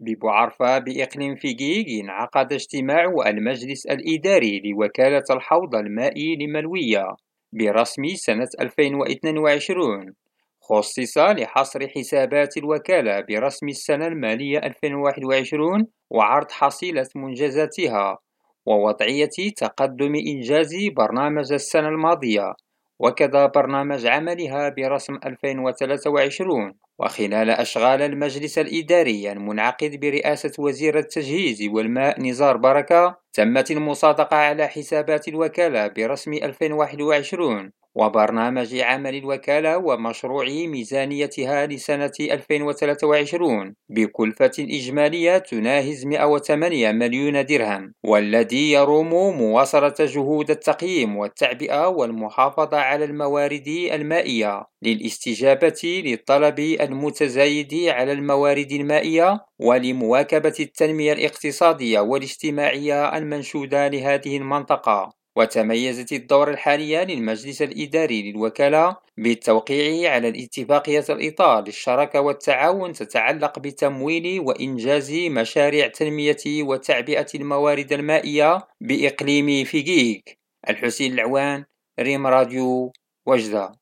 ببعرفة بإقليم فيجيج انعقد اجتماع المجلس الإداري لوكالة الحوض المائي لملوية برسم سنة 2022 خصص لحصر حسابات الوكالة برسم السنة المالية 2021 وعرض حصيلة منجزاتها ووضعية تقدم إنجاز برنامج السنة الماضية وكذا برنامج عملها برسم 2023 وخلال أشغال المجلس الإداري المنعقد برئاسة وزير التجهيز والماء نزار بركة تمت المصادقة على حسابات الوكالة برسم 2021 وبرنامج عمل الوكالة ومشروع ميزانيتها لسنة 2023 بكلفة إجمالية تناهز 108 مليون درهم والذي يروم مواصلة جهود التقييم والتعبئة والمحافظة على الموارد المائية للاستجابة للطلب المتزايد على الموارد المائية ولمواكبة التنمية الاقتصادية والاجتماعية المنشودة لهذه المنطقة. وتميزت الدور الحالية للمجلس الإداري للوكالة بالتوقيع على الاتفاقية الإطار للشراكة والتعاون تتعلق بتمويل وإنجاز مشاريع تنمية وتعبئة الموارد المائية بإقليم فيجيك. الحسين العوان ريم راديو وجدة.